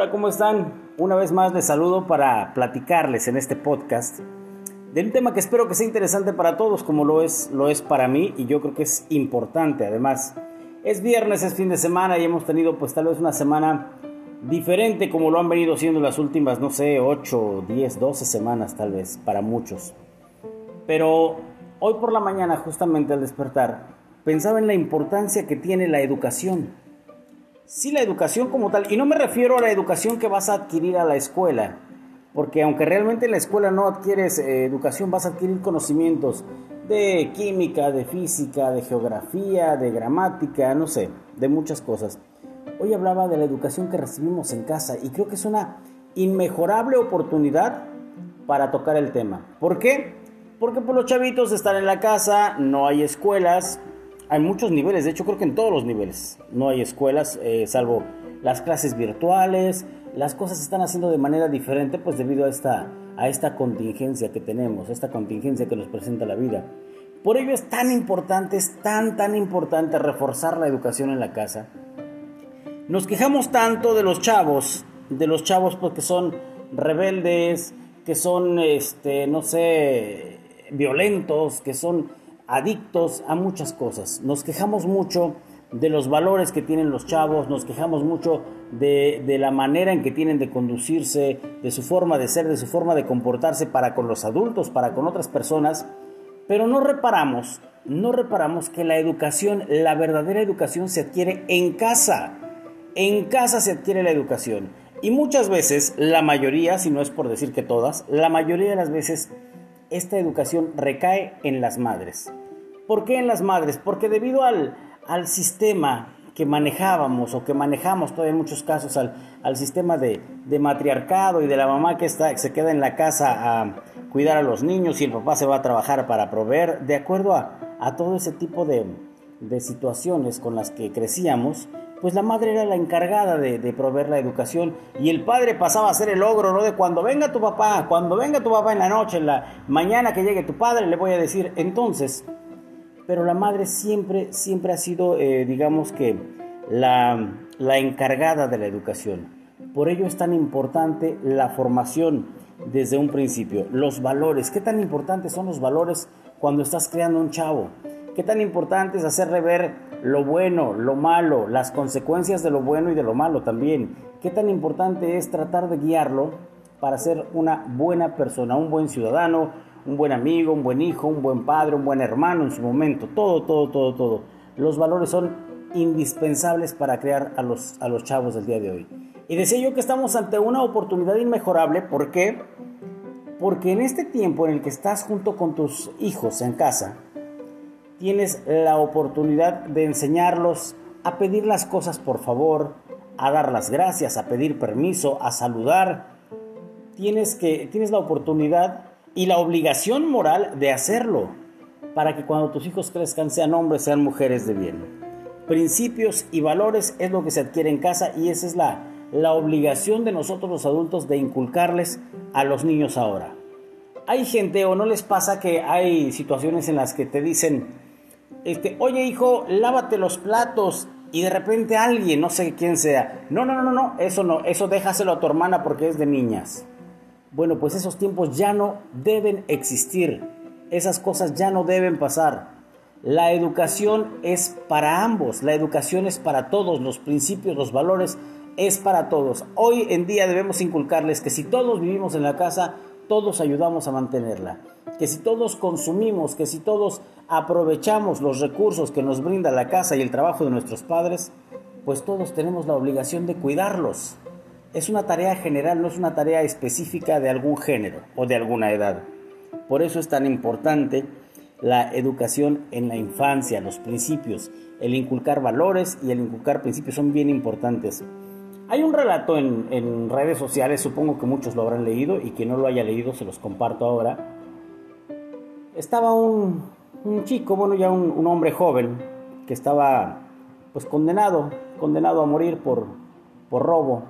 Hola, ¿cómo están? Una vez más les saludo para platicarles en este podcast de un tema que espero que sea interesante para todos, como lo es, lo es para mí y yo creo que es importante. Además, es viernes, es fin de semana y hemos tenido pues tal vez una semana diferente como lo han venido siendo las últimas, no sé, 8, 10, 12 semanas tal vez, para muchos. Pero hoy por la mañana, justamente al despertar, pensaba en la importancia que tiene la educación Sí, la educación como tal, y no me refiero a la educación que vas a adquirir a la escuela, porque aunque realmente en la escuela no adquieres eh, educación, vas a adquirir conocimientos de química, de física, de geografía, de gramática, no sé, de muchas cosas. Hoy hablaba de la educación que recibimos en casa y creo que es una inmejorable oportunidad para tocar el tema. ¿Por qué? Porque por los chavitos están en la casa, no hay escuelas, hay muchos niveles, de hecho creo que en todos los niveles no hay escuelas, eh, salvo las clases virtuales, las cosas se están haciendo de manera diferente pues debido a esta, a esta contingencia que tenemos, esta contingencia que nos presenta la vida. Por ello es tan importante, es tan, tan importante reforzar la educación en la casa. Nos quejamos tanto de los chavos, de los chavos porque pues, son rebeldes, que son, este, no sé, violentos, que son adictos a muchas cosas. Nos quejamos mucho de los valores que tienen los chavos, nos quejamos mucho de, la manera en que tienen de conducirse, de su forma de ser, de su forma de comportarse para con los adultos, para con otras personas, pero no reparamos, no reparamos que la educación, la verdadera educación se adquiere en casa. En casa se adquiere la educación. Y muchas veces, la mayoría, si no es por decir que todas, la mayoría de las veces esta educación recae en las madres. ¿Por qué en las madres? Porque debido al, al sistema que manejábamos o que manejamos todavía en muchos casos al, al sistema de, de, matriarcado y de la mamá que está, se queda en la casa a cuidar a los niños y el papá se va a trabajar para proveer, de acuerdo a, a todo ese tipo de, de, situaciones con las que crecíamos, pues la madre era la encargada de, de, proveer la educación y el padre pasaba a ser el ogro, ¿no? De cuando venga tu papá, cuando venga tu papá en la noche, en la mañana que llegue tu padre, le voy a decir, entonces pero la madre siempre, siempre ha sido, eh, digamos que, la, la encargada de la educación. Por ello es tan importante la formación desde un principio, los valores. ¿Qué tan importantes son los valores cuando estás creando un chavo? ¿Qué tan importante es hacerle ver lo bueno, lo malo, las consecuencias de lo bueno y de lo malo también? ¿Qué tan importante es tratar de guiarlo para ser una buena persona, un buen ciudadano, un buen amigo, un buen hijo, un buen padre, un buen hermano en su momento, todo, todo, todo, todo. Los valores son indispensables para crear a los, a los chavos del día de hoy. Y decía yo que estamos ante una oportunidad inmejorable, ¿por qué? Porque en este tiempo en el que estás junto con tus hijos en casa, tienes la oportunidad de enseñarlos a pedir las cosas por favor, a dar las gracias, a pedir permiso, a saludar. Tienes, que, tienes la oportunidad y la obligación moral de hacerlo para que cuando tus hijos crezcan sean hombres, sean mujeres de bien. Principios y valores es lo que se adquiere en casa y esa es la, la obligación de nosotros los adultos de inculcarles a los niños ahora. Hay gente o no les pasa que hay situaciones en las que te dicen, este, oye hijo, lávate los platos y de repente alguien, no sé quién sea, no, no, no, no, eso no, eso déjaselo a tu hermana porque es de niñas. Bueno, pues esos tiempos ya no deben existir. Esas cosas ya no deben pasar. La educación es para ambos, la educación es para todos, los principios, los valores es para todos. Hoy en día debemos inculcarles que si todos vivimos en la casa, todos ayudamos a mantenerla. Que si todos consumimos, que si todos aprovechamos los recursos que nos brinda la casa y el trabajo de nuestros padres, pues todos tenemos la obligación de cuidarlos es una tarea general, no es una tarea específica de algún género o de alguna edad. Por eso es tan importante la educación en la infancia, los principios, el inculcar valores y el inculcar principios son bien importantes. Hay un relato en, redes sociales, supongo que muchos lo habrán leído y quien no lo haya leído se los comparto ahora. Estaba un, chico, bueno ya un, un, hombre joven, que estaba pues condenado, condenado a morir por, por robo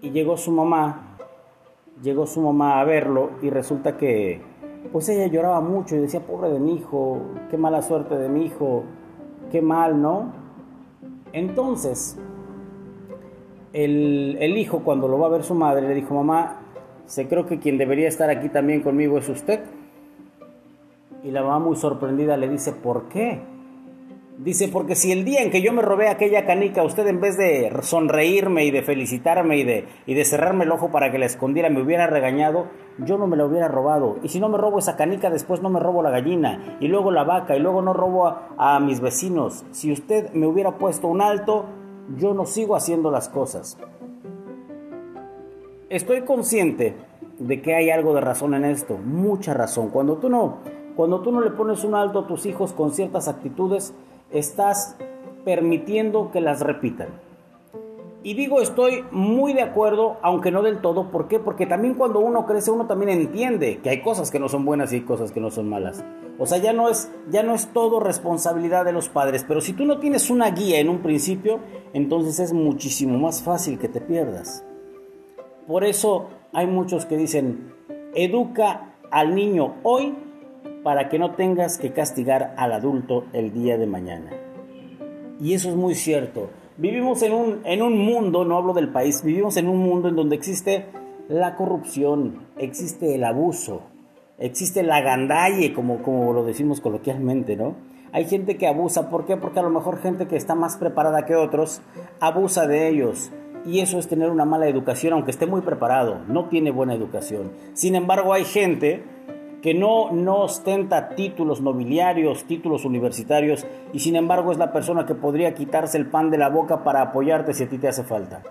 y llegó su mamá, llegó su mamá a verlo y resulta que pues ella lloraba mucho y decía, pobre de mi hijo, qué mala suerte de mi hijo, qué mal, ¿no? Entonces, el, el hijo cuando lo va a ver su madre le dijo, mamá, se creo que quien debería estar aquí también conmigo es usted. Y la mamá muy sorprendida le dice, ¿por qué? Dice, porque si el día en que yo me robé aquella canica, usted en vez de sonreírme y de felicitarme y de, y de cerrarme el ojo para que la escondiera, me hubiera regañado, yo no me la hubiera robado. Y si no me robo esa canica, después no me robo la gallina, y luego la vaca, y luego no robo a, a mis vecinos. Si usted me hubiera puesto un alto, yo no sigo haciendo las cosas. Estoy consciente de que hay algo de razón en esto, mucha razón. Cuando tú no, cuando tú no le pones un alto a tus hijos con ciertas actitudes, estás permitiendo que las repitan. Y digo, estoy muy de acuerdo, aunque no del todo. ¿Por qué? Porque también cuando uno crece, uno también entiende que hay cosas que no son buenas y cosas que no son malas. O sea, ya no es, ya no es todo responsabilidad de los padres. Pero si tú no tienes una guía en un principio, entonces es muchísimo más fácil que te pierdas. Por eso hay muchos que dicen, educa al niño hoy para que no tengas que castigar al adulto el día de mañana. Y eso es muy cierto. Vivimos en un, en un mundo, no hablo del país, vivimos en un mundo en donde existe la corrupción, existe el abuso, existe la gandalle, como, como lo decimos coloquialmente, ¿no? Hay gente que abusa, ¿por qué? Porque a lo mejor gente que está más preparada que otros abusa de ellos. Y eso es tener una mala educación, aunque esté muy preparado, no tiene buena educación. Sin embargo, hay gente que no, no ostenta títulos nobiliarios, títulos universitarios, y sin embargo es la persona que podría quitarse el pan de la boca para apoyarte si a ti te hace falta.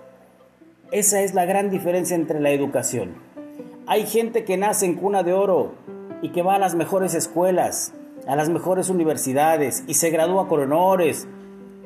Esa es la gran diferencia entre la educación. Hay gente que nace en cuna de oro y que va a las mejores escuelas, a las mejores universidades y se gradúa con honores,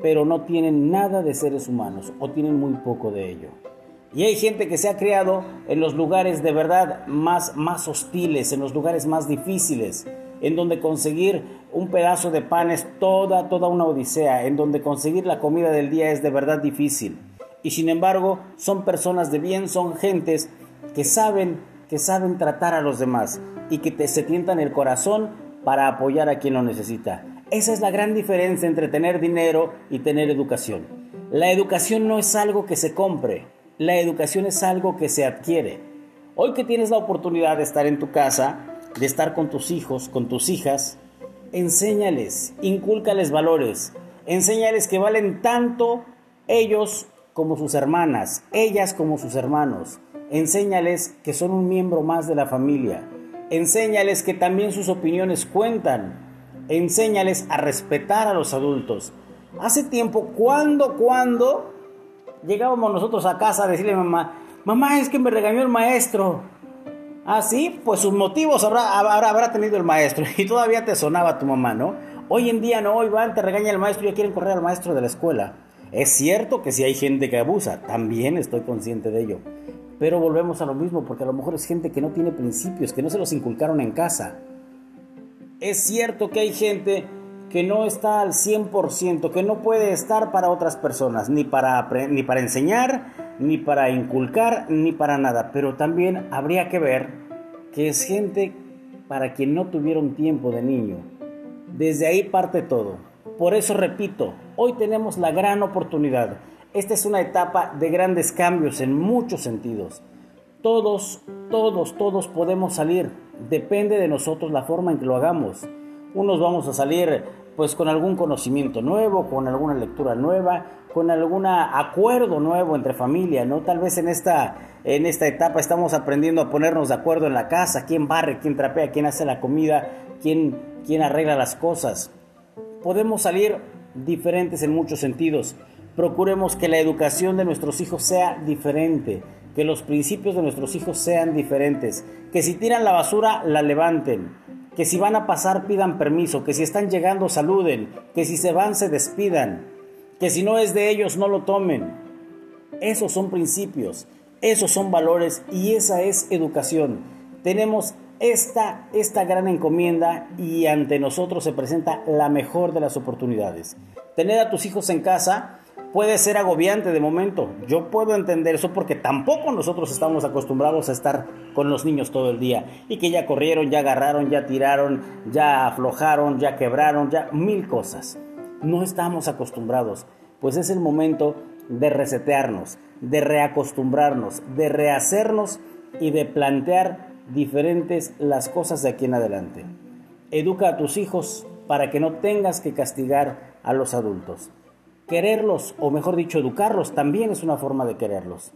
pero no tienen nada de seres humanos o tienen muy poco de ello. Y hay gente que se ha criado en los lugares de verdad más, más hostiles, en los lugares más difíciles, en donde conseguir un pedazo de pan es toda, toda una odisea, en donde conseguir la comida del día es de verdad difícil. Y sin embargo, son personas de bien, son gentes que saben, que saben tratar a los demás y que te, se tientan el corazón para apoyar a quien lo necesita. Esa es la gran diferencia entre tener dinero y tener educación. La educación no es algo que se compre, la educación es algo que se adquiere. Hoy que tienes la oportunidad de estar en tu casa, de estar con tus hijos, con tus hijas, enséñales, incúlcales valores, enséñales que valen tanto ellos como sus hermanas, ellas como sus hermanos. Enséñales que son un miembro más de la familia. Enséñales que también sus opiniones cuentan. Enséñales a respetar a los adultos. Hace tiempo, ¿cuándo, cuándo llegábamos nosotros a casa a decirle a mamá, mamá, es que me regañó el maestro. Ah, sí, pues sus motivos habrá, habrá, tenido el maestro y todavía te sonaba tu mamá, ¿no? Hoy en día no, van, te regaña el maestro y ya quieren correr al maestro de la escuela. Es cierto que si hay gente que abusa, también estoy consciente de ello. Pero volvemos a lo mismo, porque a lo mejor es gente que no tiene principios, que no se los inculcaron en casa. Es cierto que hay gente que no está al 100%, que no puede estar para otras personas, ni para, ni para enseñar, ni para inculcar, ni para nada. Pero también habría que ver que es gente para quien no tuvieron tiempo de niño. Desde ahí parte todo. Por eso repito, hoy tenemos la gran oportunidad. Esta es una etapa de grandes cambios en muchos sentidos. Todos, todos, todos podemos salir. Depende de nosotros la forma en que lo hagamos. Unos vamos a salir pues con algún conocimiento nuevo, con alguna lectura nueva, con algún acuerdo nuevo entre familia, ¿no? Tal vez en esta, en esta etapa estamos aprendiendo a ponernos de acuerdo en la casa, quién barre, quién trapea, quién hace la comida, quién, quién arregla las cosas. Podemos salir diferentes en muchos sentidos. Procuremos que la educación de nuestros hijos sea diferente, que los principios de nuestros hijos sean diferentes, que si tiran la basura la levanten, que si van a pasar pidan permiso, que si están llegando saluden, que si se van se despidan, que si no es de ellos no lo tomen. Esos son principios, esos son valores y esa es educación. Tenemos esta, esta gran encomienda y ante nosotros se presenta la mejor de las oportunidades. Tener a tus hijos en casa puede ser agobiante de momento. Yo puedo entender eso porque tampoco nosotros estamos acostumbrados a estar con los niños todo el día y que ya corrieron, ya agarraron, ya tiraron, ya aflojaron, ya quebraron, ya mil cosas. No estamos acostumbrados. Pues es el momento de resetearnos, de reacostumbrarnos, de rehacernos y de plantear diferentes las cosas de aquí en adelante. Educa a tus hijos para que no tengas que castigar a los adultos. Quererlos, o mejor dicho, educarlos, también es una forma de quererlos.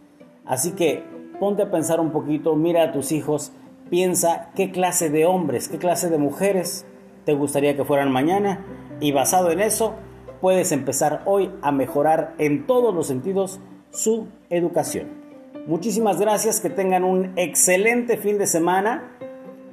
Así que ponte a pensar un poquito, mira a tus hijos, piensa qué clase de hombres, qué clase de mujeres te gustaría que fueran mañana y basado en eso puedes empezar hoy a mejorar en todos los sentidos su educación. Muchísimas gracias, que tengan un excelente fin de semana.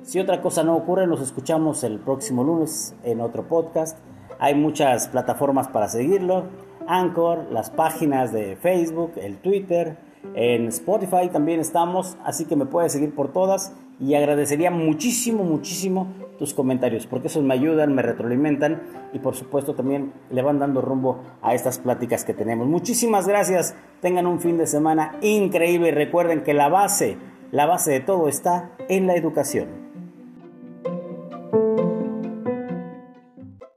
Si otra cosa no ocurre, nos escuchamos el próximo lunes en otro podcast. Hay muchas plataformas para seguirlo. Anchor, las páginas de Facebook, el Twitter, en Spotify también estamos, así que me puedes seguir por todas y agradecería muchísimo, muchísimo tus comentarios, porque esos me ayudan, me retroalimentan y por supuesto también le van dando rumbo a estas pláticas que tenemos. Muchísimas gracias, tengan un fin de semana increíble recuerden que la base, la base de todo está en la educación.